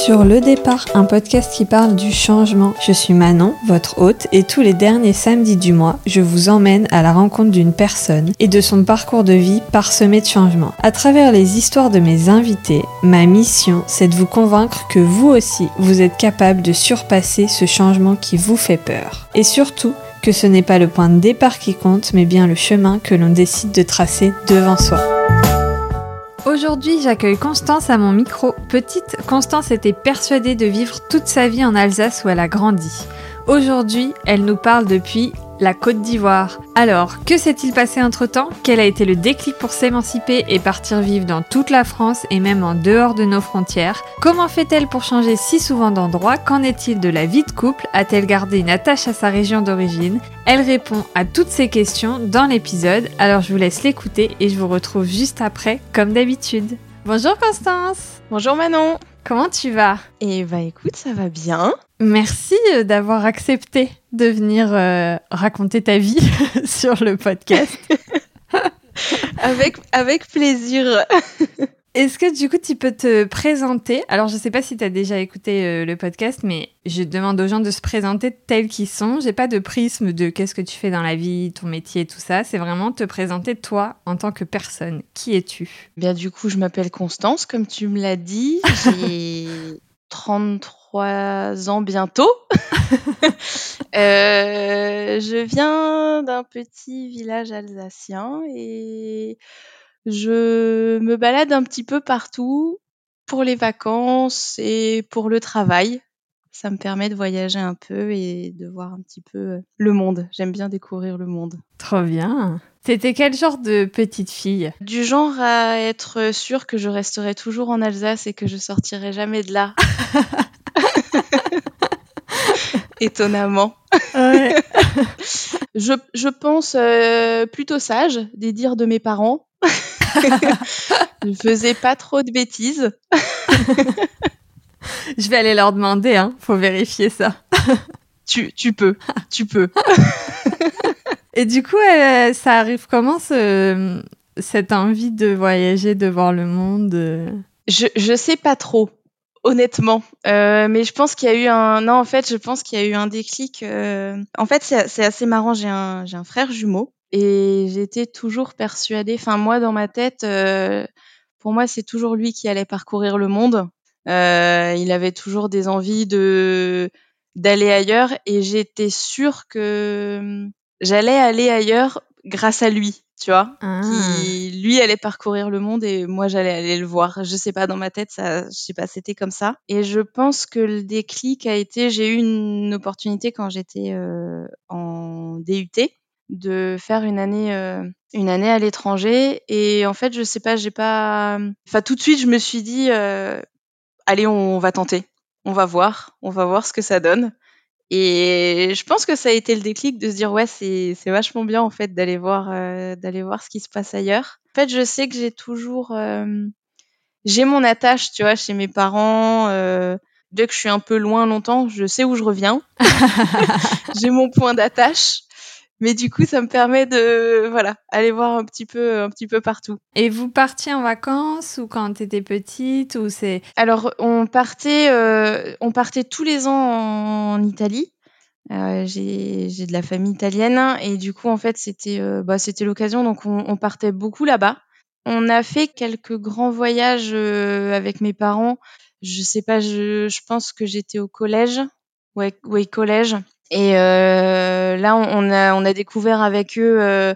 sur Le Départ, un podcast qui parle du changement. Je suis Manon, votre hôte, et tous les derniers samedis du mois, je vous emmène à la rencontre d'une personne et de son parcours de vie parsemé de changements. À travers les histoires de mes invités, ma mission, c'est de vous convaincre que vous aussi, vous êtes capable de surpasser ce changement qui vous fait peur. Et surtout, que ce n'est pas le point de départ qui compte, mais bien le chemin que l'on décide de tracer devant soi. Aujourd'hui, j'accueille Constance à mon micro. Petite, Constance était persuadée de vivre toute sa vie en Alsace où elle a grandi. Aujourd'hui, elle nous parle depuis la Côte d'Ivoire. Alors, que s'est-il passé entre-temps? Quel a été le déclic pour s'émanciper et partir vivre dans toute la France et même en dehors de nos frontières? Comment fait-elle pour changer si souvent d'endroit? Qu'en est-il de la vie de couple? A-t-elle gardé une attache à sa région d'origine? Elle répond à toutes ces questions dans l'épisode, alors je vous laisse l'écouter et je vous retrouve juste après, comme d'habitude. Bonjour Constance. Bonjour Manon Comment tu vas? Eh bah écoute, ça va bien. Merci euh, d'avoir accepté de venir euh, raconter ta vie sur le podcast. avec, avec plaisir. Est-ce que du coup tu peux te présenter? Alors je sais pas si tu as déjà écouté euh, le podcast, mais je demande aux gens de se présenter tels qu'ils sont. J'ai pas de prisme de qu'est-ce que tu fais dans la vie, ton métier, tout ça. C'est vraiment te présenter toi en tant que personne. Qui es-tu? Bien du coup je m'appelle Constance, comme tu me l'as dit. J'ai 33 ans bientôt. euh, je viens d'un petit village alsacien et je me balade un petit peu partout pour les vacances et pour le travail. Ça me permet de voyager un peu et de voir un petit peu le monde. J'aime bien découvrir le monde. Trop bien. C'était quel genre de petite fille? Du genre à être sûre que je resterai toujours en Alsace et que je sortirai jamais de là. Étonnamment. Ouais. je, je pense euh, plutôt sage des dires de mes parents. je faisais pas trop de bêtises. Je vais aller leur demander, hein. Faut vérifier ça. tu, tu peux, tu peux. Et du coup, euh, ça arrive comment ce, cette envie de voyager, de voir le monde euh? Je, je sais pas trop, honnêtement. Euh, mais je pense qu'il y a eu un. Non, en fait, je pense qu'il y a eu un déclic. euh, En fait, c'est c'est assez marrant. J'ai un, j'ai un frère jumeau et j'étais toujours persuadée. Enfin, moi, dans ma tête, euh, pour moi, c'est toujours lui qui allait parcourir le monde. Euh, il avait toujours des envies de d'aller ailleurs et j'étais sûre que j'allais aller ailleurs grâce à lui, tu vois. Ah. Qui lui allait parcourir le monde et moi j'allais aller le voir. Je sais pas dans ma tête ça, je sais pas, c'était comme ça. Et je pense que le déclic a été, j'ai eu une opportunité quand j'étais euh, en DUT de faire une année euh, une année à l'étranger et en fait je sais pas j'ai pas enfin tout de suite je me suis dit euh, allez on va tenter on va voir on va voir ce que ça donne et je pense que ça a été le déclic de se dire ouais c'est c'est vachement bien en fait d'aller voir euh, d'aller voir ce qui se passe ailleurs. En fait je sais que j'ai toujours euh, j'ai mon attache tu vois chez mes parents euh, dès que je suis un peu loin longtemps je sais où je reviens. J'ai mon point d'attache mais du coup, ça me permet de voilà aller voir un petit peu un petit peu partout. Et vous partiez en vacances ou quand t'étais petite ou c'est Alors on partait euh, on partait tous les ans en Italie. Euh, j'ai j'ai de la famille italienne et du coup en fait c'était euh, bah c'était l'occasion donc on, on partait beaucoup là-bas. On a fait quelques grands voyages euh, avec mes parents. Je sais pas, je, je pense que j'étais au collège, ouais, ouais collège. Et euh, là, on a, on a découvert avec eux euh,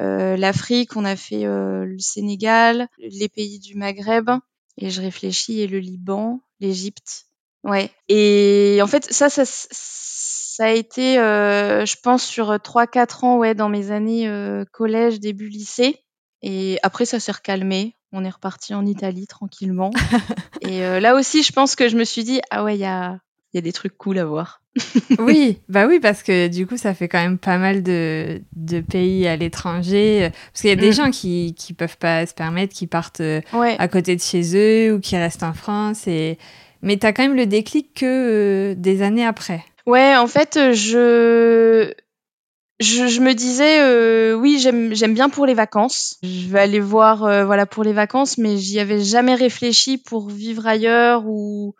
euh, l'Afrique, on a fait euh, le Sénégal, les pays du Maghreb, et je réfléchis, et le Liban, l'Égypte. Ouais. Et en fait, ça, ça, ça a été, euh, je pense, sur trois, quatre ans, ouais, dans mes années euh, collège, début lycée. Et après, ça s'est recalmé. On est reparti en Italie tranquillement. et euh, là aussi, je pense que je me suis dit, ah ouais, il y a, il y a des trucs cool à voir. Oui, bah oui, parce que du coup, ça fait quand même pas mal de, de pays à l'étranger. Parce qu'il y a des Mm. gens qui, qui peuvent pas se permettre, qui partent euh, Ouais. à côté de chez eux ou qui restent en France. Et... Mais t'as quand même le déclic que euh, des années après. Ouais, en fait, euh, je, je, je me disais, euh, oui, j'aime, j'aime bien pour les vacances. Je vais aller voir, euh, voilà, pour les vacances, mais j'y avais jamais réfléchi pour vivre ailleurs ou,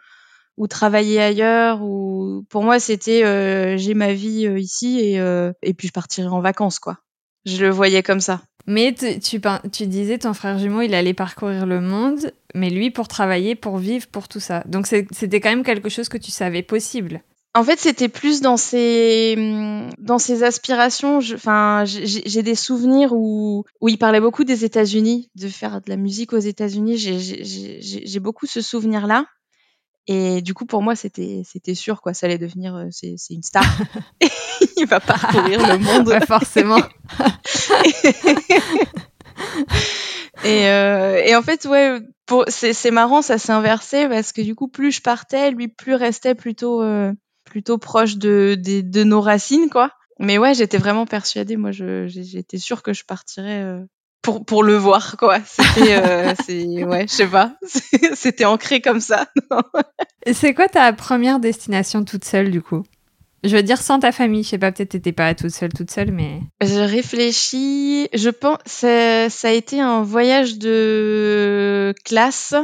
ou travailler ailleurs. Ou pour moi, c'était j'ai ma vie ici et et puis je partirai en vacances quoi. Je le voyais comme ça. Mais tu, tu, disais ton frère jumeau, il allait parcourir le monde, mais lui pour travailler, pour vivre, pour tout ça. Donc c'était quand même quelque chose que tu savais possible. En fait, c'était plus dans ses dans ses aspirations. Enfin, j'ai des souvenirs où où il parlait beaucoup des États-Unis, de faire de la musique aux États-Unis. J'ai beaucoup ce souvenir-là. Et du coup, pour moi, c'était c'était sûr quoi. Ça allait devenir euh, c'est une star. il va parcourir le monde. forcément. et, euh, et en fait, ouais, c'est marrant, ça s'est inversé parce que du coup, plus je partais, lui, plus restait plutôt euh, plutôt proche de, de, de nos racines, quoi. Mais ouais, j'étais vraiment persuadée. Moi, j'étais sûre que je partirais euh, pour pour le voir, quoi. C'était, euh, c'est, ouais, je sais pas. C'était ancré comme ça. c'est quoi ta première destination toute seule, du coup? Je veux dire sans ta famille, je sais pas, peut-être t'étais pas toute seule, toute seule, mais. Je réfléchis. Je pense, ça, ça a été un voyage de classe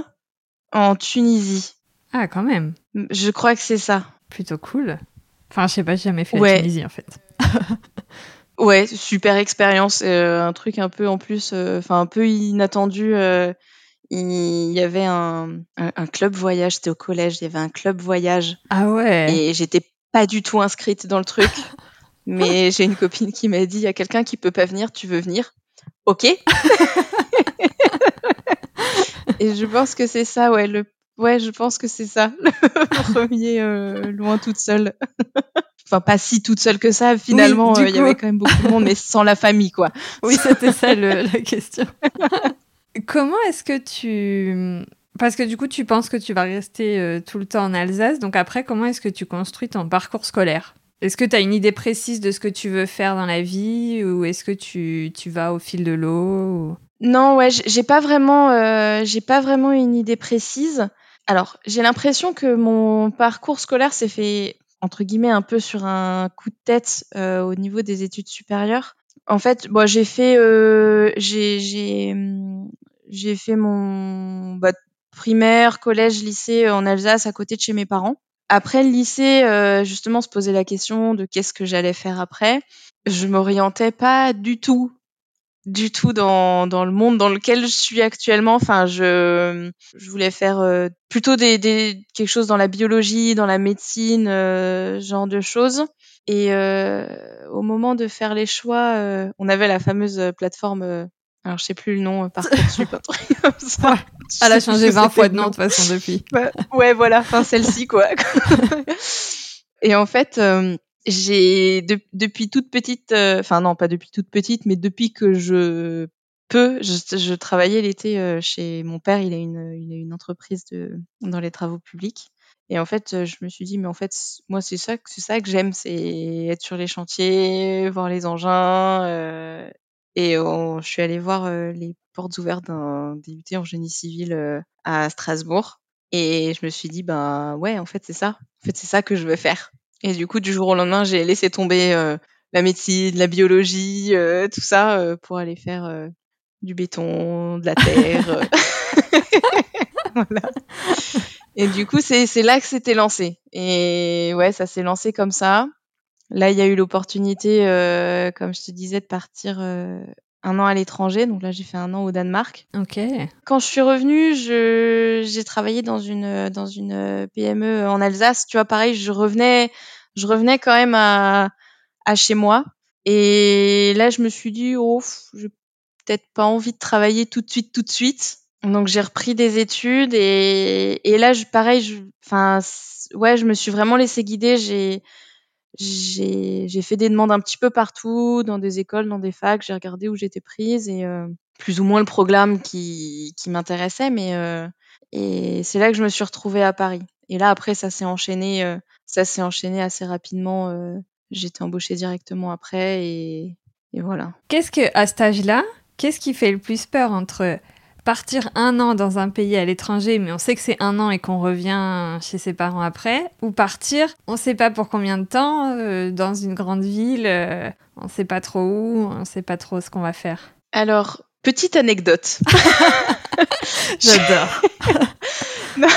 en Tunisie. Ah, quand même. Je crois que c'est ça. Plutôt cool. Enfin, je sais pas, j'ai jamais fait la Tunisie en fait. ouais, super expérience. Euh, un truc un peu en plus, euh, enfin un peu inattendu. Euh, il y avait un, un, club voyage, c'était au collège, il y avait un club voyage. Ah ouais. Et j'étais pas du tout inscrite dans le truc. mais j'ai une copine qui m'a dit il y a quelqu'un qui peut pas venir, tu veux venir? Ok. et je pense que c'est ça, ouais, le Ouais, je pense que c'est ça, le premier euh, loin toute seule. Enfin, pas si toute seule que ça, finalement, euh, il y avait quand même beaucoup de monde, mais sans la famille, quoi. Oui, c'était ça la question. Comment est-ce que tu... Parce que du coup, tu penses que tu vas rester euh, tout le temps en Alsace, donc après, comment est-ce que tu construis ton parcours scolaire? Est-ce que tu as une idée précise de ce que tu veux faire dans la vie, ou est-ce que tu, tu vas au fil de l'eau Non, ouais, j'ai pas vraiment, j'ai pas vraiment une idée précise. Alors, j'ai l'impression que mon parcours scolaire s'est fait entre guillemets un peu sur un coup de tête euh, au niveau des études supérieures. En fait, bon, j'ai fait euh, j'ai j'ai fait mon bah, primaire, collège, lycée en Alsace à côté de chez mes parents. Après le lycée, euh, justement, se poser la question de qu'est-ce que j'allais faire après. Je m'orientais pas du tout du tout dans, dans le monde dans lequel je suis actuellement. Enfin, je, je voulais faire euh, plutôt des, des, quelque chose dans la biologie, dans la médecine, euh, genre de choses. Et euh, au moment de faire les choix, euh, on avait la fameuse plateforme. alors, je sais plus le nom, Parcoursup, un truc comme ça. Elle a changé 20 fois de nom de toute façon depuis. ouais, voilà, enfin celle-ci quoi. Et en fait, j'ai depuis toute petite, euh, enfin non pas depuis toute petite, mais depuis que je peux, je, travaillais l'été euh, chez mon père. Il a une, entreprise dans les travaux publics. Et en fait, je me suis dit, mais en fait, moi, c'est ça, c'est ça que j'aime, c'est être sur les chantiers, voir les engins. Euh, et je suis allée voir euh, les portes ouvertes d'un DUT en génie civil à Strasbourg. Et je me suis dit, ben ouais, en fait, c'est ça. En fait, c'est ça que je veux faire. Et du coup, du jour au lendemain, j'ai laissé tomber euh, la médecine, la biologie, euh, tout ça, euh, pour aller faire du béton, de la terre. voilà. Et du coup, c'est là que c'était lancé. Et ouais, ça s'est lancé comme ça. Là, il y a eu l'opportunité, comme je te disais, de partir un an à l'étranger. Donc là, j'ai fait un an au Danemark. Ok. Quand je suis revenue, je, j'ai travaillé dans une, dans une PME en Alsace. Tu vois, pareil, je revenais, je revenais quand même à, à chez moi. Et là, je me suis dit, oh, j'ai peut-être pas envie de travailler tout de suite, tout de suite. Donc j'ai repris des études et, et là, je, pareil, je, enfin, ouais, je me suis vraiment laissé guider. J'ai, j'ai fait des demandes un petit peu partout, dans des écoles, dans des facs. J'ai regardé où j'étais prise et euh, plus ou moins le programme qui, qui m'intéressait. Mais euh, et c'est là que je me suis retrouvée à Paris. Et là après, ça s'est enchaîné, euh, ça s'est enchaîné assez rapidement. Euh, J'étais embauchée directement après et, et voilà. Qu'est-ce que à cet âge-là, qu'est-ce qui fait le plus peur entre partir un an dans un pays à l'étranger, mais on sait que c'est un an et qu'on revient chez ses parents après, ou partir, on ne sait pas pour combien de temps, euh, dans une grande ville, euh, on ne sait pas trop où, on ne sait pas trop ce qu'on va faire. Alors, petite anecdote. J'adore.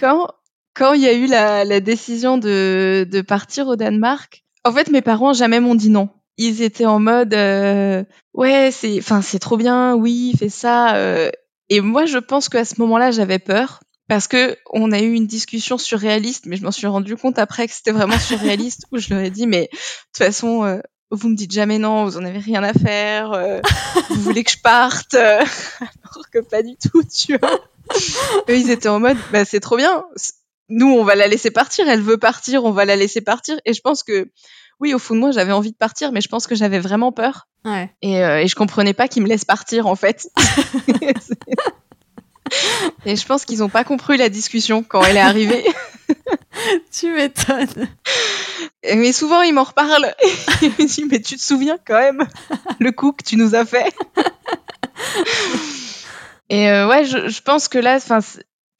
quand quand il y a eu la, la décision de, de partir au Danemark, en fait, mes parents jamais m'ont dit non. Ils étaient en mode euh, ouais, c'est enfin c'est trop bien, oui, fais ça. Euh. Et moi, je pense qu'à ce moment-là, j'avais peur parce que on a eu une discussion surréaliste, mais je m'en suis rendu compte après que c'était vraiment surréaliste où je leur ai dit mais de toute façon euh, vous me dites jamais non, vous en avez rien à faire, euh, vous voulez que je parte, euh, alors que pas du tout, tu vois. Eux, ils étaient en mode, bah, c'est trop bien. Nous, on va la laisser partir. Elle veut partir, on va la laisser partir. Et je pense que, oui, au fond de moi, j'avais envie de partir, mais je pense que j'avais vraiment peur. Ouais. Et, euh, et je comprenais pas qu'ils me laissent partir, en fait. et je pense qu'ils ont pas compris la discussion quand elle est arrivée. tu m'étonnes. Mais souvent, ils m'en reparlent. Ils me disent, mais tu te souviens quand même le coup que tu nous as fait? Et euh, ouais, je, je, pense que là, enfin,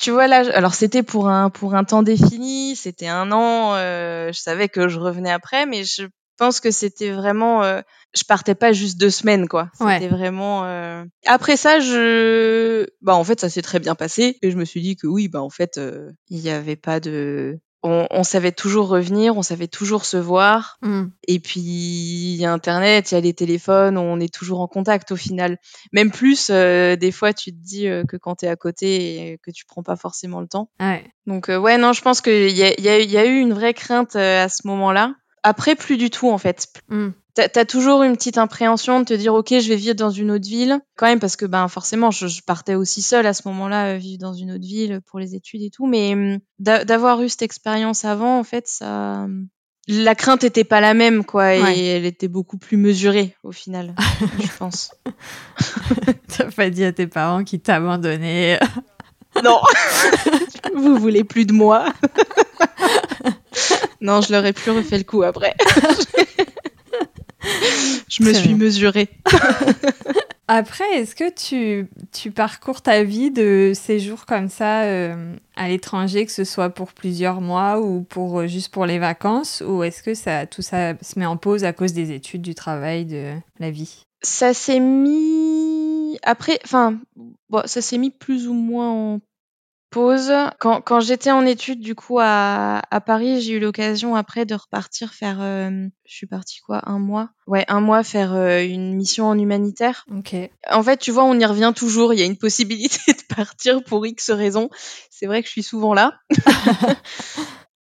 tu vois là, alors c'était pour un pour un temps défini, c'était un an. Euh, je savais que je revenais après, mais je pense que c'était vraiment, euh, je partais pas juste deux semaines quoi. C'était Ouais. vraiment. euh, Après ça, je, bah en fait, ça s'est très bien passé et je me suis dit que oui, bah en fait, il y avait pas de, on, on savait toujours revenir, on savait toujours se voir. Mm. Et puis, il y a Internet, il y a les téléphones, on est toujours en contact au final. Même plus, euh, des fois, tu te dis euh, que quand tu es à côté et que tu prends pas forcément le temps. Ouais. Donc, euh, ouais, non, je pense qu'il y a, y, a, y a eu une vraie crainte à ce moment-là. Après, plus du tout, en fait. Mm. T'as as toujours une petite appréhension de te dire, OK, je vais vivre dans une autre ville. Quand même, parce que, ben, forcément, je, je partais aussi seule à ce moment-là, euh, vivre dans une autre ville pour les études et tout. Mais hum, d'a- d'avoir eu cette expérience avant, en fait, ça. La crainte était pas la même, quoi, et Ouais. elle était beaucoup plus mesurée, au final, je pense. T'as pas dit à tes parents qu'ils t'abandonnaient. Non Vous voulez plus de moi Non, je leur ai plus refait le coup après. Je me suis mesurée. Après, est-ce que tu, tu parcours ta vie de séjour comme ça euh, à l'étranger, que ce soit pour plusieurs mois ou pour euh, juste pour les vacances, ou est-ce que ça, tout ça se met en pause à cause des études, du travail, de la vie? Ça s'est mis après, enfin, bon, ça s'est mis plus ou moins en pause. Quand, quand j'étais en études, du coup, à, à Paris, j'ai eu l'occasion après de repartir faire. euh, je suis partie quoi, un mois Ouais, un mois faire euh, une mission en humanitaire. Ok. En fait, tu vois, on y revient toujours. Il y a une possibilité de partir pour X raisons. C'est vrai que je suis souvent là.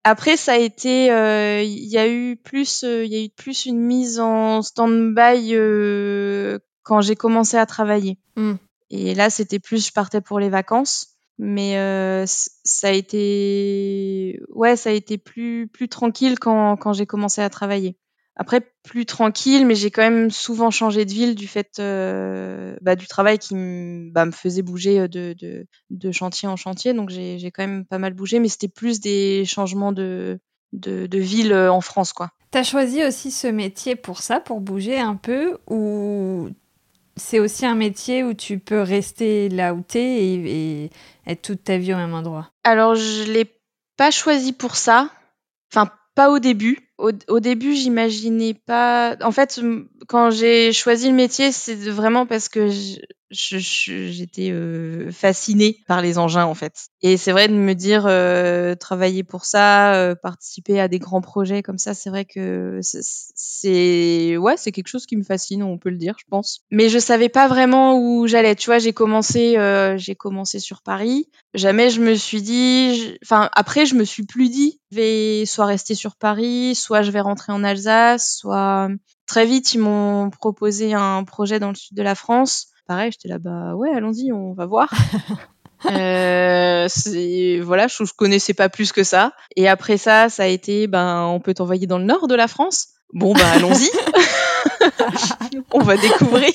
Après, ça a été, euh, il y a eu plus, euh, il y a eu plus une mise en stand-by euh, quand j'ai commencé à travailler. Mm. Et là, c'était plus, je partais pour les vacances. Mais euh, ça a été, ouais, ça a été plus plus tranquille quand quand j'ai commencé à travailler. Après, plus tranquille, mais j'ai quand même souvent changé de ville du fait euh, bah, du travail qui me bah, me faisait bouger euh, de, chantier en chantier. Donc j'ai quand même pas mal bougé, mais c'était plus des changements de, de, de ville en France, quoi. T'as choisi aussi ce métier pour ça, pour bouger un peu, ou c'est aussi un métier où tu peux rester là où t'es et, et être toute ta vie au même endroit Alors, je l'ai pas choisi pour ça. Enfin, pas au début. Au, au début, j'imaginais pas. En fait, quand j'ai choisi le métier, c'est vraiment parce que j'étais euh, fascinée par les engins, en fait. Et c'est vrai de me dire euh, travailler pour ça, euh, participer à des grands projets comme ça, c'est vrai que c'est- ouais, c'est quelque chose qui me fascine, on peut le dire, je pense. Mais je savais pas vraiment où j'allais. Tu vois, j'ai commencé, euh, j'ai commencé sur Paris jamais je me suis dit, je- enfin après je me suis plus dit, je vais soit rester sur Paris, soit je vais rentrer en Alsace, soit très vite ils m'ont proposé un projet dans le sud de la France. Pareil, j'étais là bah ouais, allons-y, on va voir. Euh, voilà, je, je connaissais pas plus que ça. Et après ça, ça a été, ben, on peut t'envoyer dans le nord de la France. Bon, ben, allons-y. on va découvrir.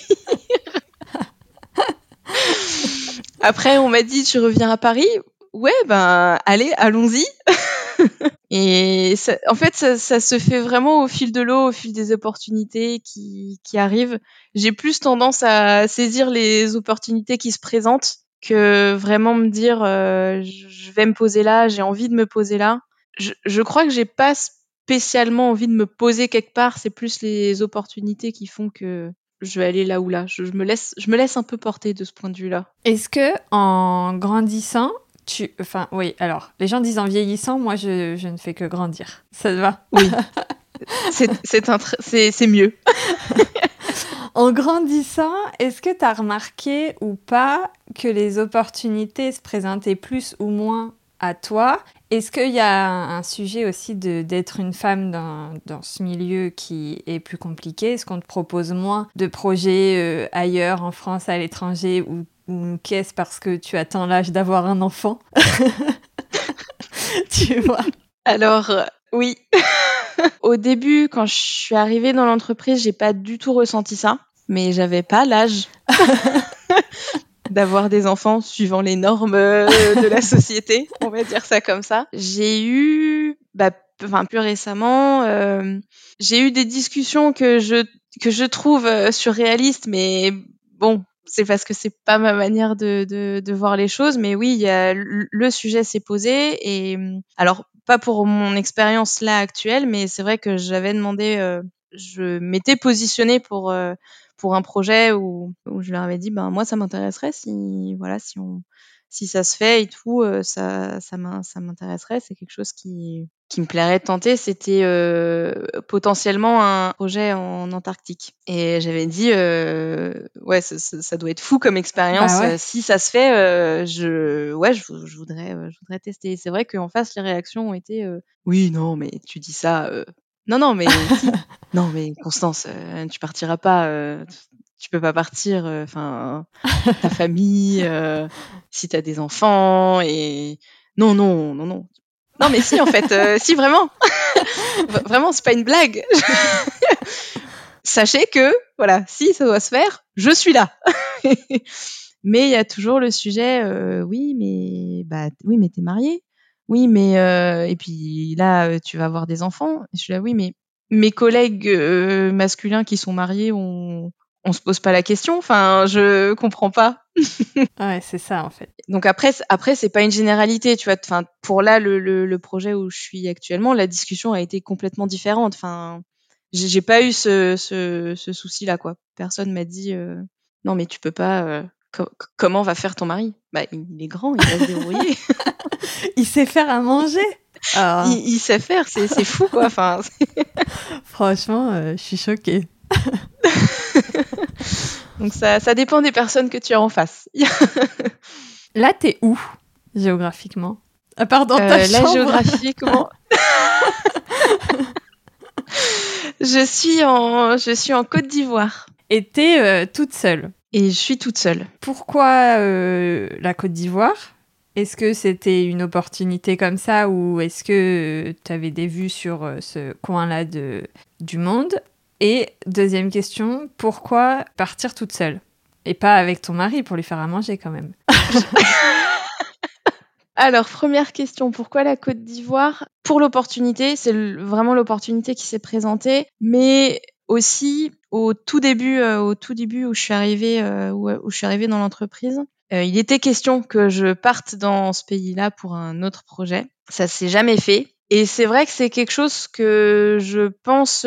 Après, on m'a dit, tu reviens à Paris Ouais, ben, allez, allons-y. Et ça- en fait, ça, se fait vraiment au fil de l'eau, au fil des opportunités qui, qui arrivent. J'ai plus tendance à saisir les opportunités qui se présentent que vraiment me dire, euh, je je vais me poser là, j'ai envie de me poser là. Je, je crois que j'ai pas spécialement envie de me poser quelque part, c'est plus les opportunités qui font que je vais aller là ou là. Je, je me laisse, je me laisse un peu porter de ce point de vue-là. Est-ce que en grandissant, tu, enfin, oui. Alors, les gens disent en vieillissant, moi, je, je ne fais que grandir. Ça te va? Oui. c'est mieux. en grandissant, est-ce que tu as remarqué ou pas que les opportunités se présentaient plus ou moins à toi? Est-ce qu'il y a un, sujet aussi d'être une femme dans, dans, ce milieu qui est plus compliqué? Est-ce qu'on te propose moins de projets euh, ailleurs, en France, à l'étranger, ou, ou qu'est-ce parce que tu attends l'âge d'avoir un enfant? Tu vois? Alors, euh, oui. Au début, quand je suis arrivée dans l'entreprise, j'ai pas du tout ressenti ça, mais j'avais pas l'âge d'avoir des enfants suivant les normes euh, de la société, on va dire ça comme ça. J'ai eu, bah, enfin plus récemment, euh, j'ai eu des discussions que je que je trouve surréalistes, mais bon, c'est parce que c'est pas ma manière de, de, voir les choses, mais oui, y a, le sujet s'est posé et alors pas pour mon expérience là actuelle, mais c'est vrai que j'avais demandé, euh, je m'étais positionnée pour euh, pour un projet où, où, je leur avais dit, ben moi ça m'intéresserait si voilà si on si ça se fait et tout, euh, ça ça m'intéresserait. C'est quelque chose qui qui me plairait de tenter, c'était euh, potentiellement un projet en Antarctique. Et j'avais dit, euh, ouais, ça, ça, doit être fou comme expérience. Bah si ça se fait, euh, je, ouais, je, je, voudrais, je voudrais tester. C'est vrai qu'en face, les réactions ont été, oui, non, mais tu dis ça. non, non, mais si. non, mais Constance, tu partiras pas. tu peux pas partir. Enfin, ta famille, si tu as des enfants et non, non, non, non. Non, mais si, en fait, euh, si, vraiment. vraiment, c'est pas une blague. Sachez que, voilà, si ça doit se faire, je suis là. mais il y a toujours le sujet, euh, oui, mais, bah, oui, mais t'es marié. Oui, mais, euh, et puis là, tu vas avoir des enfants. je suis là, oui, mais mes collègues masculins qui sont mariés ont, on se pose pas la question. Enfin, je comprends pas. Ouais, c'est ça en fait. Donc après, après c'est pas une généralité, tu vois. Enfin, pour là, le, le, projet où je suis actuellement, la discussion a été complètement différente. Enfin, j'ai pas eu ce, ce, ce souci-là, quoi. Personne m'a dit euh, non, mais tu peux pas. Euh, comment va faire ton mari? Bah, il est grand, il va se débrouiller. il sait faire à manger. Ah. Il, sait faire, c'est fou, quoi. Enfin, Franchement, euh, je suis choquée. Donc ça, ça dépend des personnes que tu as en face. Là, t'es où géographiquement? À part dans ta euh, Là, géographiquement. je suis en, je suis en Côte d'Ivoire. Et t'es euh, toute seule. Et je suis toute seule. Pourquoi euh, la Côte d'Ivoire? Est-ce que c'était une opportunité comme ça ou est-ce que tu avais des vues sur ce coin-là de, du monde? Et deuxième question, pourquoi partir toute seule? Et pas avec ton mari pour lui faire à manger quand même. Alors, première question, pourquoi la Côte d'Ivoire? Pour l'opportunité, c'est vraiment l'opportunité qui s'est présentée, mais aussi au tout début, euh, au tout début où je suis arrivée, euh, où, je suis arrivée dans l'entreprise, euh, il était question que je parte dans ce pays-là pour un autre projet. Ça s'est jamais fait. Et c'est vrai que c'est quelque chose que je pense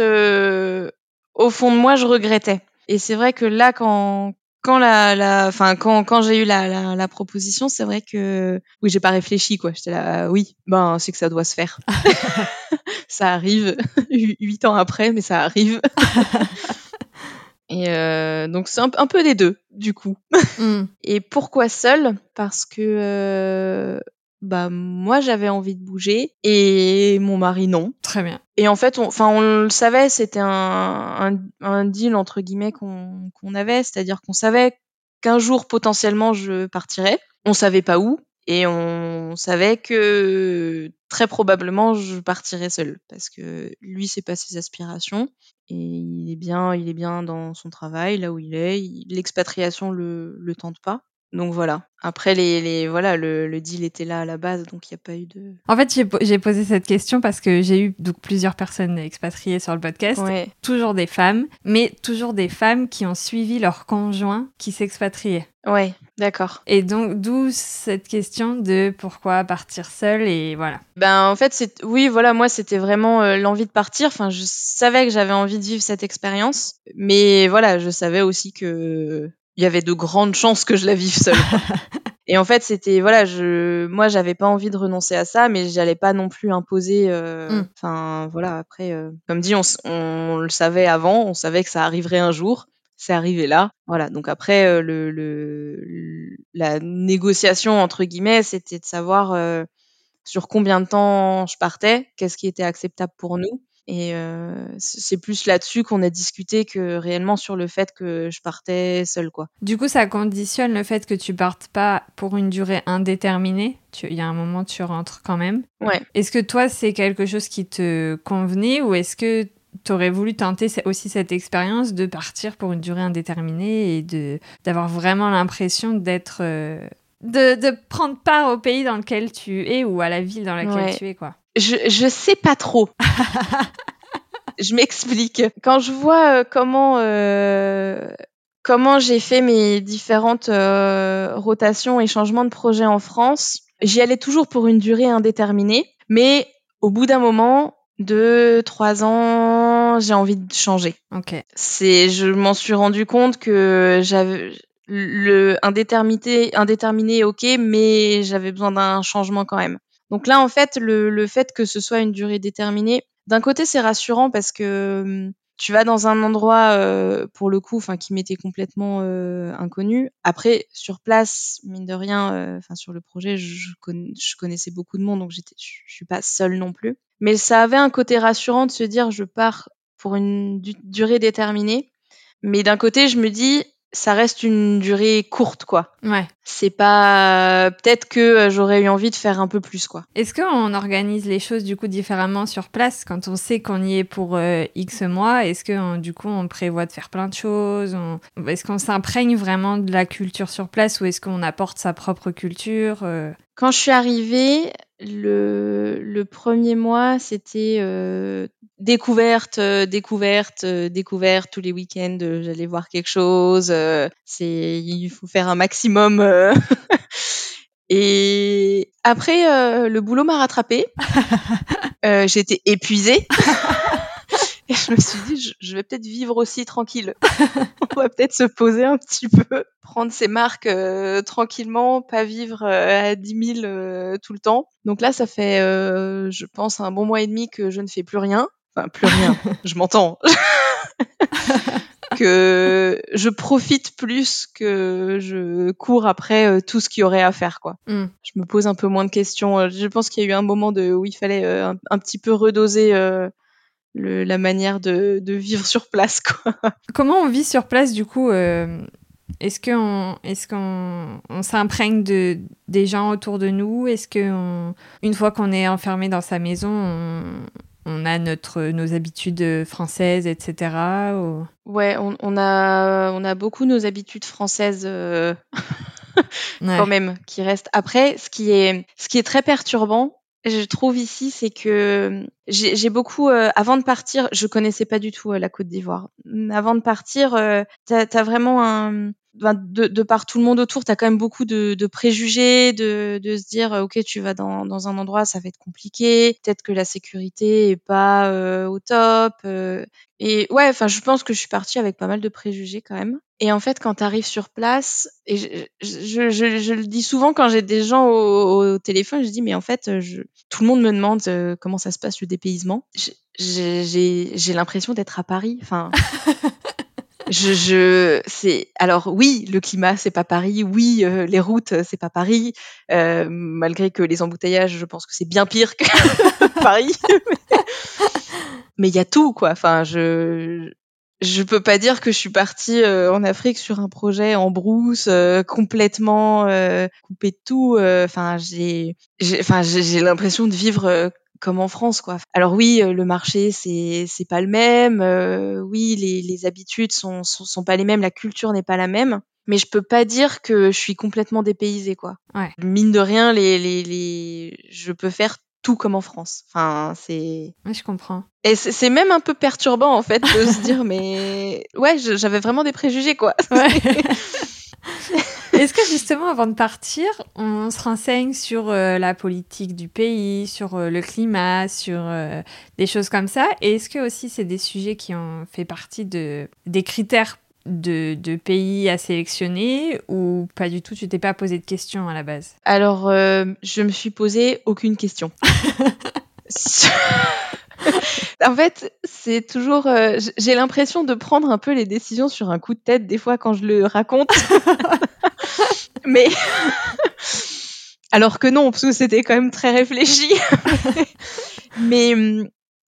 au fond de moi, je regrettais. Et c'est vrai que là, quand quand la, la, enfin quand quand j'ai eu la, la, la proposition, c'est vrai que oui, j'ai pas réfléchi quoi. J'étais là, oui, ben c'est que ça doit se faire. ça arrive huit ans après, mais ça arrive. Et euh, donc c'est un, un, peu des deux du coup. Mm. Et pourquoi seul Parce que euh, bah moi j'avais envie de bouger et mon mari non. Très bien. Et en fait, enfin on, le savait, c'était un, un, deal entre guillemets qu'on qu'on avait, c'est-à-dire qu'on savait qu'un jour potentiellement je partirais. On savait pas où et on savait que très probablement je partirais seule parce que lui c'est pas ses aspirations et il est bien, il est bien dans son travail là où il est. L'expatriation le le tente pas. Donc voilà. Après, les, les voilà, le, le, deal était là à la base, donc il n'y a pas eu de. En fait, j'ai posé cette question parce que j'ai eu donc plusieurs personnes expatriées sur le podcast, toujours des femmes, mais toujours des femmes qui ont suivi leur conjoint qui s'expatriait. Ouais, d'accord. Et donc, d'où cette question de pourquoi partir seule et voilà. Ben, en fait, c'est oui, voilà, moi, c'était vraiment euh, l'envie de partir. Enfin, je savais que j'avais envie de vivre cette expérience, mais voilà, je savais aussi que il y avait de grandes chances que je la vive seule. Et en fait, c'était voilà, je, moi, j'avais pas envie de renoncer à ça, mais j'allais pas non plus imposer. Euh, mm. Enfin, voilà. Après, euh, comme dit, on, on, le savait avant, on savait que ça arriverait un jour. C'est arrivé là, voilà. Donc après, euh, le, le, la négociation entre guillemets, c'était de savoir sur combien de temps je partais, qu'est-ce qui était acceptable pour nous. Et euh, c'est plus là-dessus qu'on a discuté que réellement sur le fait que je partais seule, quoi. Du coup, ça conditionne le fait que tu partes pas pour une durée indéterminée. Il y a un moment, tu rentres quand même. Ouais. Est-ce que toi, c'est quelque chose qui te convenait ou est-ce que tu aurais voulu tenter aussi cette expérience de partir pour une durée indéterminée et de d'avoir vraiment l'impression d'être euh, de, de, prendre part au pays dans lequel tu es ou à la ville dans laquelle tu es quoi? Je, je sais pas trop. je m'explique. Quand je vois euh, comment euh, comment j'ai fait mes différentes euh, rotations et changements de projet en France, j'y allais toujours pour une durée indéterminée, mais au bout d'un moment, deux, trois ans, j'ai envie de changer. Ok. C'est, je m'en suis rendu compte que j'avais le indéterminé, indéterminé, ok, mais j'avais besoin d'un changement quand même. Donc là, en fait, le, fait que ce soit une durée déterminée, d'un côté, c'est rassurant parce que hum, tu vas dans un endroit euh, pour le coup, enfin qui m'était complètement euh, inconnu. Après, sur place, mine de rien, euh, enfin sur le projet, je, connaissais beaucoup de monde, donc j'étais, je, suis pas seule non plus. Mais ça avait un côté rassurant de se dire, je pars pour une durée déterminée. Mais d'un côté, je me dis, ça reste une durée courte, quoi. Ouais. C'est pas. Peut-être que euh, j'aurais eu envie de faire un peu plus, quoi. Est-ce qu'on organise les choses du coup différemment sur place quand on sait qu'on y est pour euh, X mois? Est-ce que du coup on prévoit de faire plein de choses? Est-ce qu'on s'imprègne vraiment de la culture sur place ou est-ce qu'on apporte sa propre culture euh? Quand je suis arrivée, le, le premier mois, c'était euh, découverte, euh, découverte, euh, découverte tous les week-ends. J'allais voir quelque chose. c'est, il faut faire un maximum. Et après, le boulot m'a rattrapée. J'étais épuisée. Et je me suis dit, je, vais peut-être vivre aussi tranquille. On va peut-être se poser un petit peu, prendre ses marques euh, tranquillement, pas vivre euh, à 10 000 euh, tout le temps. Donc là, ça fait, je pense, un bon mois et demi que je ne fais plus rien. Enfin, plus rien, je m'entends. que je profite plus que je cours après tout ce qu'il y aurait à faire quoi. Mm. Je me pose un peu moins de questions. Je pense qu'il y a eu un moment de où il fallait un, un, petit peu redoser le, la manière de, de, vivre sur place. Quoi. Comment on vit sur place du coup euh, Est-ce qu'on est qu'on on, s'imprègne de, des gens autour de nous? Est-ce que une fois qu'on est enfermé dans sa maison, on, on a notre, nos habitudes françaises, etc. Ou... Ouais, on, on, a, on a beaucoup nos habitudes françaises. Euh... quand même qui restent après ce qui est ce qui est très perturbant je trouve ici, c'est que j'ai beaucoup, euh, avant de partir, je connaissais pas du tout euh, la Côte d'Ivoire. Avant de partir, euh, t'as as vraiment un, de, de, par tout le monde autour, tu as quand même beaucoup de, de préjugés, de, de, se dire, ok, tu vas dans, dans, un endroit, ça va être compliqué, peut-être que la sécurité est pas euh, au top. Euh, et ouais, enfin, je pense que je suis partie avec pas mal de préjugés quand même. Et en fait, quand tu arrives sur place, et je, je, je, je, le dis souvent quand j'ai des gens au, au, téléphone, je dis, mais en fait, je, tout le monde me demande euh, comment ça se passe le dépaysement. J'ai l'impression d'être à Paris. Enfin, je, je c'est alors oui, le climat c'est pas Paris, oui, euh, les routes c'est pas Paris, euh, malgré que les embouteillages, je pense que c'est bien pire que Paris. Mais il y a tout quoi. Enfin, je je peux pas dire que je suis partie euh, en Afrique sur un projet en brousse euh, complètement euh, coupé de tout. Enfin, j'ai, enfin, j'ai l'impression de vivre comme en France quoi. Alors oui, euh, le marché c'est c'est pas le même, euh, oui les, les habitudes sont, sont, sont pas les mêmes, la culture n'est pas la même, mais je peux pas dire que je suis complètement dépaysée quoi. Ouais. Mine de rien, les les les je peux faire tout comme en France. Enfin, c'est. Oui, je comprends. Et c'est même un peu perturbant en fait de se dire mais ouais, j'avais vraiment des préjugés quoi. Ouais. Est-ce que justement, avant de partir, on se renseigne sur euh, la politique du pays, sur euh, le climat, sur euh, des choses comme ça? Et est-ce que aussi c'est des sujets qui ont fait partie de, des critères de, de, pays à sélectionner ou pas du tout? Tu t'es pas posé de questions à la base? Alors, je me suis posé aucune question. en fait, c'est toujours. Euh, j'ai l'impression de prendre un peu les décisions sur un coup de tête des fois quand je le raconte. Mais. Alors que non, parce que c'était quand même très réfléchi. mais,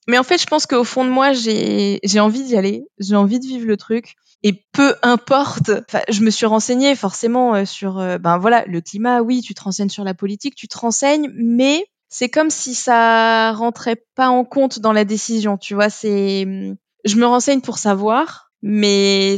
mais en fait, je pense qu'au fond de moi, j'ai envie d'y aller. J'ai envie de vivre le truc. Et peu importe, je me suis renseignée forcément euh, sur, euh, ben voilà, le climat, oui, tu te renseignes sur la politique, tu te renseignes, mais c'est comme si ça rentrait pas en compte dans la décision, tu vois. C'est, je me renseigne pour savoir, mais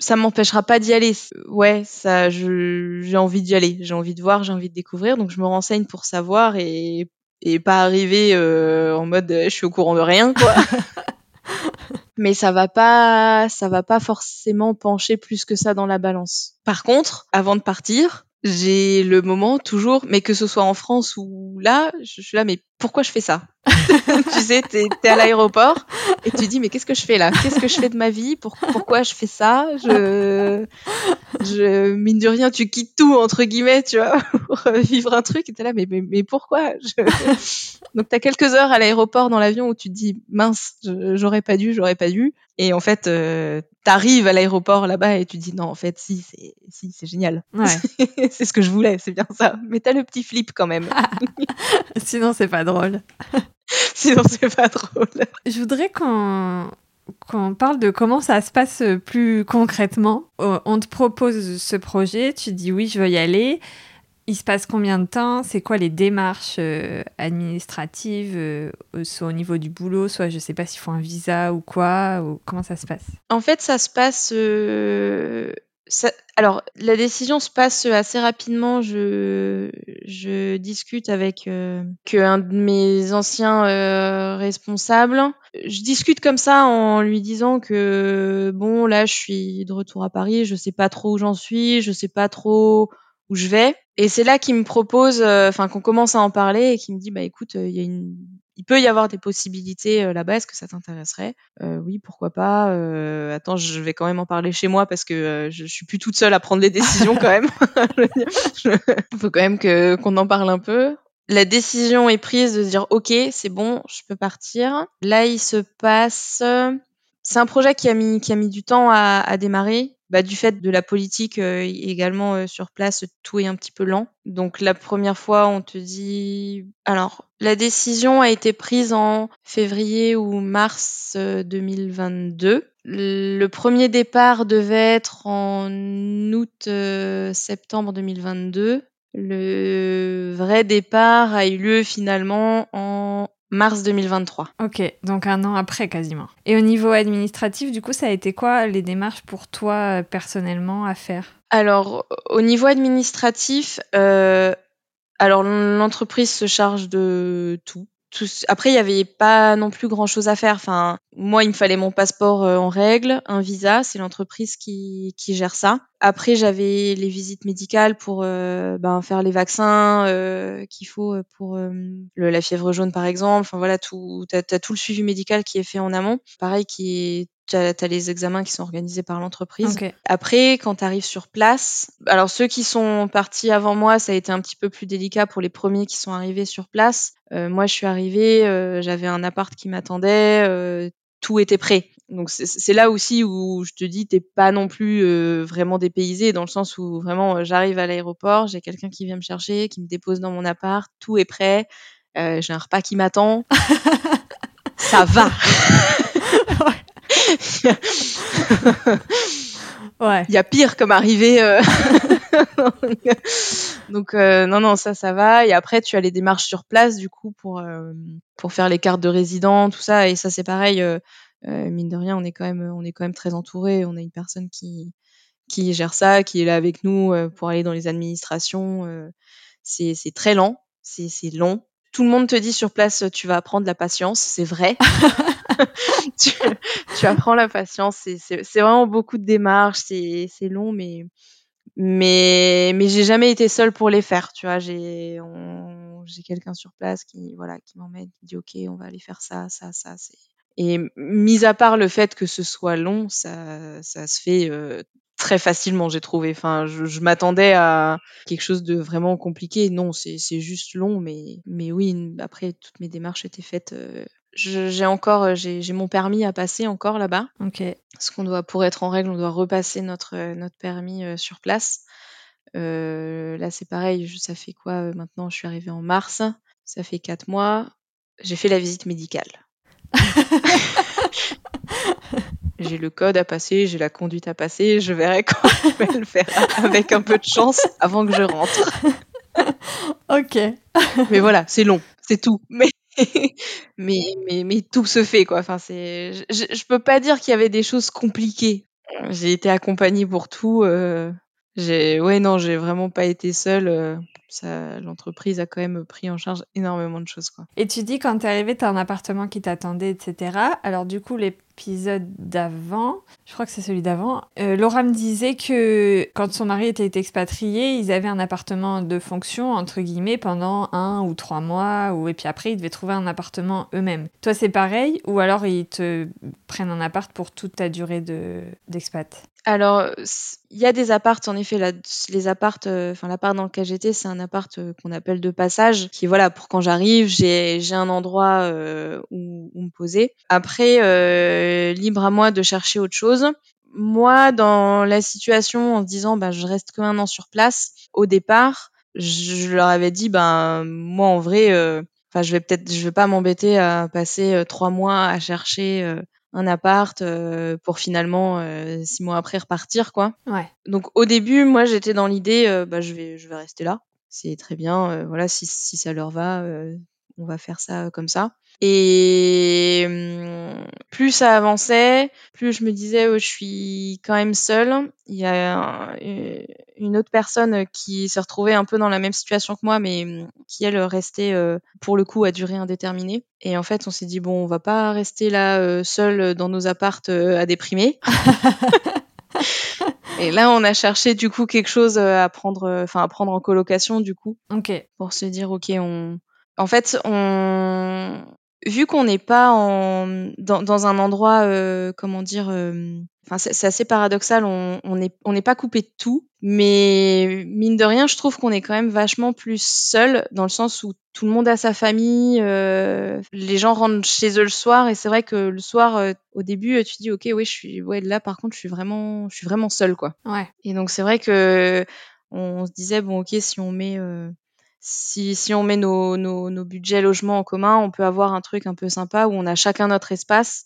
ça m'empêchera pas d'y aller. Ouais, ça, j'ai envie d'y aller, j'ai envie de voir, j'ai envie de découvrir, donc je me renseigne pour savoir et et pas arriver euh, en mode je suis au courant de rien, quoi. mais ça va pas, ça va pas forcément pencher plus que ça dans la balance. Par contre, avant de partir, j'ai le moment toujours, mais que ce soit en France ou là, je suis là, mais pourquoi je fais ça Tu sais, t'es es à l'aéroport et tu dis, mais qu'est-ce que je fais là? Qu'est-ce que je fais de ma vie? Pourquoi je fais ça? Je, je, mine de rien, tu quittes tout entre guillemets, tu vois, pour vivre un truc. Et t'es là, mais, mais, mais pourquoi? Je... Donc t'as quelques heures à l'aéroport dans l'avion où tu te dis, mince, j'aurais pas dû, j'aurais pas dû. Et en fait, euh, t'arrives à l'aéroport là-bas et tu dis non, en fait, si, c'est si, c'est génial. Ouais. c'est ce que je voulais, c'est bien ça. Mais t'as le petit flip quand même. Sinon, c'est pas drôle. Sinon, c'est pas drôle. Je voudrais qu'on qu'on parle de comment ça se passe plus concrètement. Euh, on te propose ce projet, tu dis oui, je veux y aller il se passe combien de temps? C'est quoi les démarches euh, administratives, euh, soit au niveau du boulot, soit je sais pas s'il faut un visa ou quoi, ou comment ça se passe? En fait, ça se passe. Euh, alors, la décision se passe assez rapidement. Je, je discute avec que un de mes anciens responsables. Je discute comme ça en lui disant que bon, là, je suis de retour à Paris, je sais pas trop où j'en suis, je sais pas trop où je vais. Et c'est là qu'il me propose, euh, enfin qu'on commence à en parler et qu'il me dit bah écoute, euh, il y a une, il peut y avoir des possibilités euh, là-bas. Est-ce que ça t'intéresserait? Oui, pourquoi pas. attends, je vais quand même en parler chez moi parce que je, suis plus toute seule à prendre les décisions quand même. Il faut quand même que qu'on en parle un peu. La décision est prise de se dire ok, c'est bon, je peux partir. Là, il se passe. C'est un projet qui a mis qui a mis du temps à, à démarrer bah, du fait de la politique euh, également euh, sur place, tout est un petit peu lent. Donc la première fois, on te dit... Alors, la décision a été prise en février ou mars 2022. Euh, le premier départ devait être en août-septembre 2022. Le vrai départ a eu lieu finalement en mars 2023. Ok, donc un an après quasiment. Et au niveau administratif, du coup, ça a été quoi les démarches pour toi euh, personnellement à faire? Alors, au niveau administratif, euh, alors l'entreprise se charge de tout après, il n'y avait pas non plus grand chose à faire. Enfin, moi, il me fallait mon passeport euh, en règle, un visa, c'est l'entreprise qui, qui gère ça. Après, j'avais les visites médicales pour euh, ben, faire les vaccins euh, qu'il faut pour la fièvre jaune, par exemple. Enfin voilà, tout, t'as, as tout le suivi médical qui est fait en amont. Pareil, qui est tu as, les examens qui sont organisés par l'entreprise. Après, quand tu arrives sur place, alors ceux qui sont partis avant moi, ça a été un petit peu plus délicat pour les premiers qui sont arrivés sur place. Euh, moi, je suis arrivée, euh, j'avais un appart qui m'attendait, euh, tout était prêt. Donc c'est là aussi où je te dis, t'es pas non plus vraiment dépaysé, dans le sens où vraiment j'arrive à l'aéroport, j'ai quelqu'un qui vient me chercher, qui me dépose dans mon appart, tout est prêt, j'ai un repas qui m'attend. ça va. ouais. Il y a pire comme arrivé. Euh. Donc euh, non non ça ça va. Et après tu as les démarches sur place du coup pour euh, pour faire les cartes de résident tout ça. Et ça c'est pareil mine de rien on est quand même on est quand même très entouré. On a une personne qui qui gère ça qui est là avec nous pour aller dans les administrations c'est c'est très lent. C'est c'est long. Tout le monde te dit sur place tu vas apprendre la patience. C'est vrai tu, apprends la patience. C'est vraiment beaucoup de démarches, c'est long, mais mais mais j'ai jamais été seule pour les faire. Tu vois, j'ai j'ai quelqu'un sur place qui voilà qui m'emmène, qui dit ok, on va aller faire ça, ça, ça. Et mis à part le fait que ce soit long, ça, ça se fait très facilement, j'ai trouvé. Enfin, je, m'attendais à quelque chose de vraiment compliqué. Non, c'est juste long, mais, mais oui, après, toutes mes démarches étaient faites. J'ai encore, j'ai mon permis à passer encore là-bas. Ok. Parce qu'on doit, pour être en règle, on doit repasser notre, notre permis sur place. là, c'est pareil, ça fait quoi maintenant Je suis arrivée en mars, ça fait quatre mois. J'ai fait la visite médicale. j'ai le code à passer, j'ai la conduite à passer, je verrai quand je vais le faire avec un peu de chance avant que je rentre. ok. mais voilà, c'est long, c'est tout. Mais, mais, mais, mais, tout se fait, quoi. Enfin, c'est, je, je peux pas dire qu'il y avait des choses compliquées. J'ai été accompagnée pour tout. Euh, j'ai, ouais, non, j'ai vraiment pas été seule. Euh, l'entreprise a quand même pris en charge énormément de choses. Quoi. Et tu dis, quand tu es arrivé, tu as un appartement qui t'attendait, etc. Alors, du coup, l'épisode d'avant, je crois que c'est celui d'avant, euh, Laura me disait que quand son mari était expatrié, ils avaient un appartement de fonction, entre guillemets, pendant un ou trois mois, ou... et puis après, ils devaient trouver un appartement eux-mêmes. Toi, c'est pareil Ou alors, ils te prennent un appart pour toute ta durée d'expat? Alors, il y a des appartes, en effet, les appartes, euh, enfin l'appart dans lequel j'étais, c'est un appart euh, qu'on appelle de passage, qui voilà, pour quand j'arrive, j'ai un endroit euh, où, me poser. Après, libre à moi de chercher autre chose. Moi, dans la situation, en se disant, bah, je reste qu'un an sur place, au départ, je leur avais dit, ben moi en vrai, enfin je vais peut-être, je vais pas m'embêter à passer trois mois à chercher un appart euh, pour finalement euh, six mois après repartir quoi. Ouais. Donc au début moi j'étais dans l'idée euh, bah je vais je vais rester là. C'est très bien voilà si si ça leur va on va faire ça comme ça. Et hum, plus ça avançait, plus je me disais oh, je suis quand même seule. Il y a une autre personne qui s'est retrouvée un peu dans la même situation que moi, mais hum, qui elle restait euh, pour le coup à durée indéterminée. Et en fait, on s'est dit bon, on va pas rester là euh, seul dans nos appartes euh, à déprimer. Et là, on a cherché du coup quelque chose à prendre, enfin à prendre en colocation du coup. Ok. Pour se dire ok, on, en fait, on vu qu'on n'est pas en dans, dans un endroit euh, comment dire euh, enfin c'est assez paradoxal on n'est on pas coupé de tout mais mine de rien je trouve qu'on est quand même vachement plus seul dans le sens où tout le monde a sa famille euh, les gens rentrent chez eux le soir et c'est vrai que le soir au début tu dis ok oui je suis ouais là par contre je suis vraiment je suis vraiment seule quoi. Ouais. Et donc c'est vrai que on se disait bon ok si on met si, si on met nos, nos, nos, budgets logement en commun, on peut avoir un truc un peu sympa où on a chacun notre espace,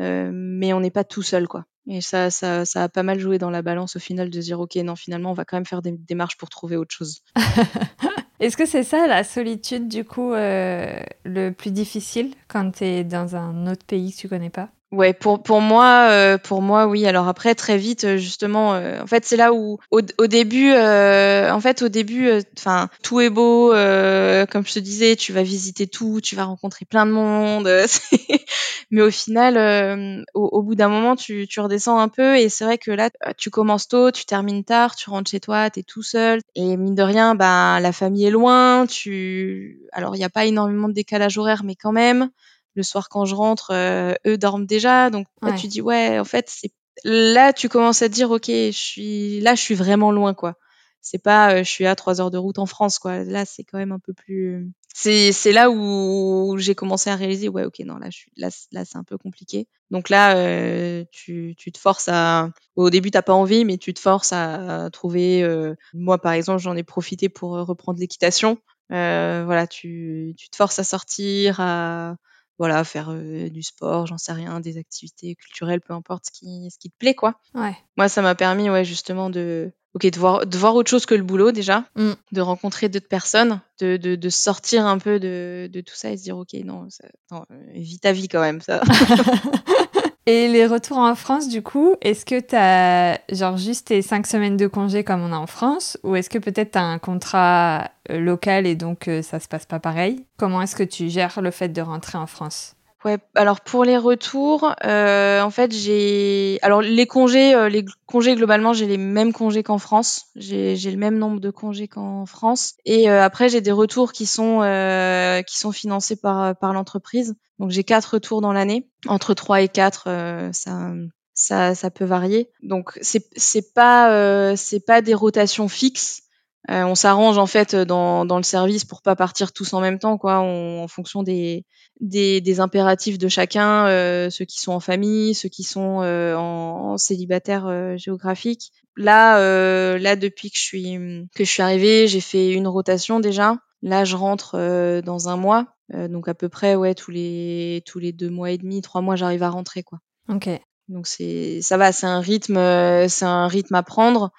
euh, mais on n'est pas tout seul, quoi. Et ça, ça, ça a pas mal joué dans la balance au final de dire, ok, non, finalement, on va quand même faire des démarches pour trouver autre chose. Est-ce que c'est ça la solitude, du coup, euh, le plus difficile quand tu es dans un autre pays que tu connais pas? Ouais, pour pour moi, euh, pour moi, oui. Alors après, très vite, euh, justement, euh, en fait, c'est là où, au, au début, en fait, au début, enfin, tout est beau, comme je te disais, tu vas visiter tout, tu vas rencontrer plein de monde, mais au final, au, au, bout d'un moment, tu, tu redescends un peu, et c'est vrai que là, tu commences tôt, tu termines tard, tu rentres chez toi, t'es tout seul, et mine de rien, ben, la famille est loin, tu, alors il n'y a pas énormément de décalage horaire, mais quand même le soir quand je rentre, euh, eux dorment déjà. Donc là, tu dis ouais, en fait, c'est là tu commences à te dire ok, je suis là, je suis vraiment loin quoi. C'est pas euh, je suis à trois heures de route en France quoi. Là, c'est quand même un peu plus. C'est c'est là où j'ai commencé à réaliser ouais ok non là je suis là là c'est un peu compliqué. Donc là euh, tu tu te forces à au début t'as pas envie mais tu te forces à, trouver. Moi par exemple j'en ai profité pour reprendre l'équitation. voilà tu tu te forces à sortir à voilà, faire du sport, j'en sais rien, des activités culturelles, peu importe ce qui, ce qui te plaît, quoi. Ouais. Moi, ça m'a permis, ouais, justement, de, ok, de voir, de voir autre chose que le boulot déjà, mmh. de rencontrer d'autres personnes, de, de, de, sortir un peu de, de, tout ça et se dire, ok, non, ça, non vis ta vie quand même, ça. Et les retours en France, du coup, est-ce que tu as genre juste tes cinq semaines de congé comme on a en France Ou est-ce que peut-être tu as un contrat euh, local et donc euh, ça se passe pas pareil? Comment est-ce que tu gères le fait de rentrer en France? Ouais, alors pour les retours, euh, en fait, j'ai alors les congés, euh, les congés globalement, j'ai les mêmes congés qu'en France. J'ai le même nombre de congés qu'en France. Et euh, après, j'ai des retours qui sont euh, qui sont financés par par l'entreprise. Donc j'ai quatre retours dans l'année, entre trois et quatre, euh, ça ça ça peut varier. Donc c'est c'est pas euh, c'est pas des rotations fixes. Euh, on s'arrange en fait dans, dans le service pour pas partir tous en même temps, quoi, on- en fonction des, des, des impératifs de chacun, euh, ceux qui sont en famille, ceux qui sont euh, en, en célibataire euh, géographique. Là, euh, là depuis que je suis que je suis arrivée, j'ai fait une rotation déjà. Là, je rentre euh, dans un mois, donc à peu près ouais tous les tous les deux mois et demi, trois mois, j'arrive à rentrer quoi. Ok. Donc c'est ça va, c'est un rythme, euh, c'est un rythme à prendre.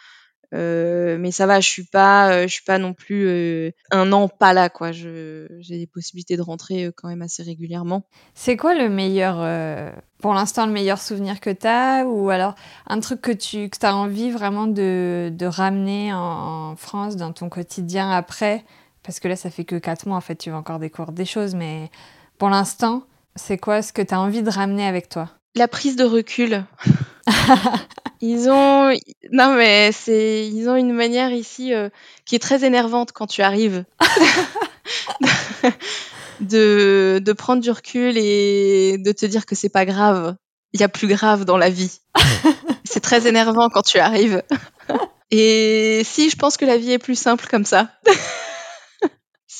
Euh, mais ça va, je suis pas, euh, je suis pas non plus euh, un an pas là, quoi. J'ai des possibilités de rentrer euh, quand même assez régulièrement. C'est quoi le meilleur, euh, pour l'instant, le meilleur souvenir que tu as Ou alors un truc que tu que as envie vraiment de, de ramener en, en France dans ton quotidien après Parce que là, ça fait que 4 mois, en fait, tu vas encore découvrir des choses. Mais pour l'instant, c'est quoi ce que tu as envie de ramener avec toi? La prise de recul. ils ont, non mais c'est, ils ont une manière ici euh, qui est très énervante quand tu arrives. de, de prendre du recul et de te dire que c'est pas grave. Il y a plus grave dans la vie. c'est très énervant quand tu arrives. et si, je pense que la vie est plus simple comme ça.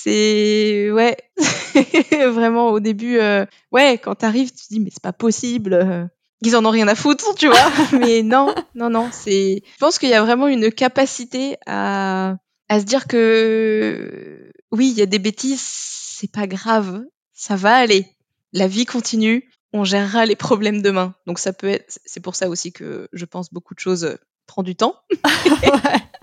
C'est ouais, vraiment au début, euh, ouais, quand t'arrives, tu te dis mais c'est pas possible. euh, Ils en ont rien à foutre, tu vois. mais non, non, non, c'est. Je pense qu'il y a vraiment une capacité à à se dire que oui, il y a des bêtises, c'est pas grave, ça va aller. La vie continue, on gérera les problèmes demain. Donc ça peut être, c'est pour ça aussi que je pense beaucoup de choses prend du temps.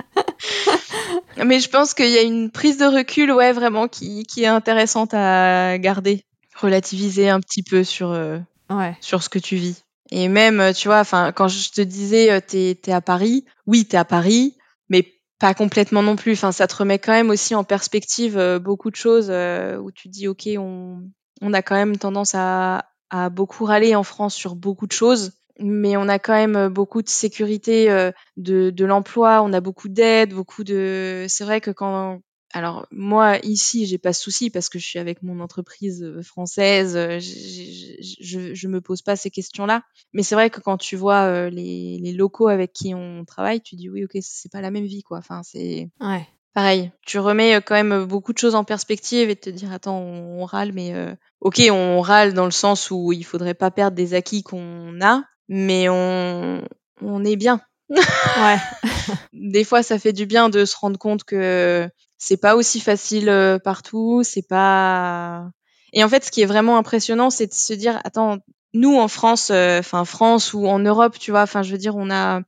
Mais je pense qu'il y a une prise de recul, ouais, vraiment, qui, qui est intéressante à garder. Relativiser un petit peu sur, euh, Ouais. sur ce que tu vis. Et même, euh, tu vois, enfin, quand je te disais, euh, t'es, t'es à Paris, oui, t'es à Paris, mais pas complètement non plus. Enfin, ça te remet quand même aussi en perspective euh, beaucoup de choses euh, où tu dis, ok, on, on a quand même tendance à, à beaucoup râler en France sur beaucoup de choses, mais on a quand même euh, beaucoup de sécurité euh, de, de l'emploi, on a beaucoup d'aide, beaucoup de. C'est vrai que quand alors moi ici j'ai pas de souci parce que je suis avec mon entreprise euh, française, euh, je, je me pose pas ces questions-là. Mais c'est vrai que quand tu vois euh, les, les locaux avec qui on travaille, tu dis oui ok c'est pas la même vie quoi. Enfin c'est Ouais. pareil. Tu remets quand même beaucoup de choses en perspective et te dire attends on, on râle mais euh, ok on râle dans le sens où il faudrait pas perdre des acquis qu'on a, mais on on est bien. Ouais. des fois, ça fait du bien de se rendre compte que c'est pas aussi facile euh, partout, c'est pas. Et en fait, ce qui est vraiment impressionnant, c'est de se dire, attends, nous en France, euh, enfin France ou en Europe, tu vois, enfin, je veux dire, on a,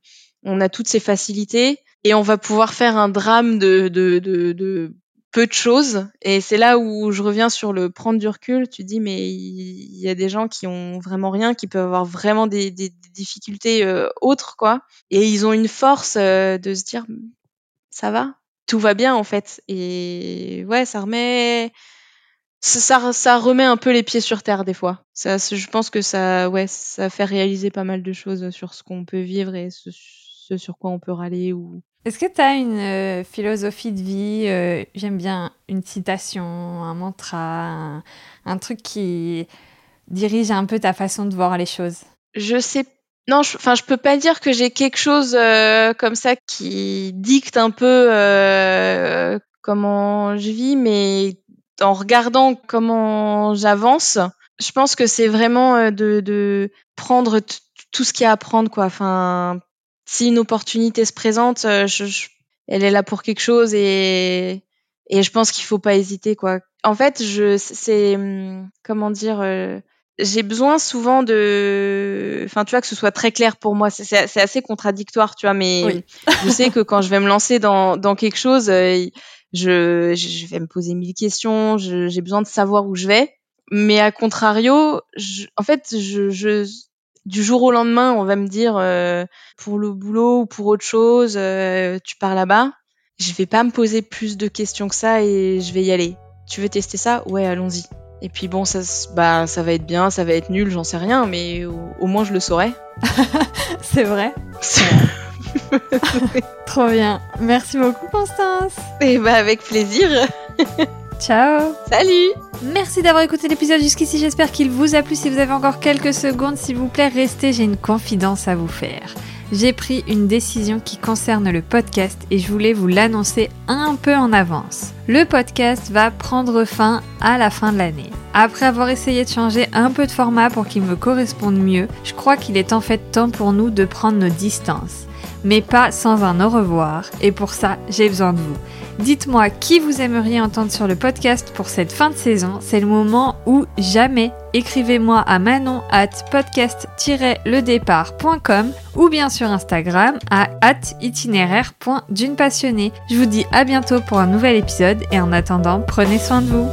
on a toutes ces facilités et on va pouvoir faire un drame de, de, de, de peu de choses. Et c'est là où je reviens sur le prendre du recul. Tu dis, mais il y a des gens qui ont vraiment rien, qui peuvent avoir vraiment des, difficultés euh, autres, quoi. Et ils ont une force euh, de se dire, ça va, tout va bien en fait. Et ouais, ça remet, ça, ça, ça remet un peu les pieds sur terre des fois. Ça, je pense que ça, ouais, ça fait réaliser pas mal de choses sur ce qu'on peut vivre et ce, ce sur quoi on peut râler ou. Est-ce que tu as une euh, philosophie de vie euh, J'aime bien une citation, un mantra, un, truc qui dirige un peu ta façon de voir les choses? Je sais non, enfin, je peux pas dire que j'ai quelque chose euh, comme ça qui dicte un peu comment je vis, mais en regardant comment j'avance, je pense que c'est vraiment de, de prendre tout ce qu'il y a à prendre, quoi. Enfin, si une opportunité se présente, euh, je, je, elle est là pour quelque chose et et je pense qu'il faut pas hésiter, quoi. En fait, je, c'est hum, comment dire. Euh, j'ai besoin souvent de, enfin, tu vois, que ce soit très clair pour moi. C'est assez contradictoire, tu vois, mais oui. je sais que quand je vais me lancer dans, dans quelque chose, euh, je, je vais me poser mille questions, j'ai besoin de savoir où je vais. Mais à contrario, je, en fait, je, je, du jour au lendemain, on va me dire, euh, pour le boulot ou pour autre chose, euh, tu pars là-bas. Je vais pas me poser plus de questions que ça et je vais y aller. Tu veux tester ça? Ouais, allons-y Et puis bon, ça, bah, ça va être bien, ça va être nul, j'en sais rien, mais au, moins je le saurai. C'est vrai. Trop bien. Merci beaucoup, Constance. Et bah, avec plaisir. Ciao. Salut. Merci d'avoir écouté l'épisode jusqu'ici. J'espère qu'il vous a plu. Si vous avez encore quelques secondes, s'il vous plaît, restez. J'ai une confidence à vous faire j'ai pris une décision qui concerne le podcast et je voulais vous l'annoncer un peu en avance. Le podcast va prendre fin à la fin de l'année. Après avoir essayé de changer un peu de format pour qu'il me corresponde mieux, je crois qu'il est en fait temps pour nous de prendre nos distances. Mais pas sans un au revoir, et pour ça, j'ai besoin de vous. Dites-moi qui vous aimeriez entendre sur le podcast pour cette fin de saison. C'est le moment ou jamais. Écrivez-moi à manon at podcast-ledépart.com ou bien sur Instagram à at itinéraire.d'une passionnée. Je vous dis à bientôt pour un nouvel épisode et en attendant, prenez soin de vous.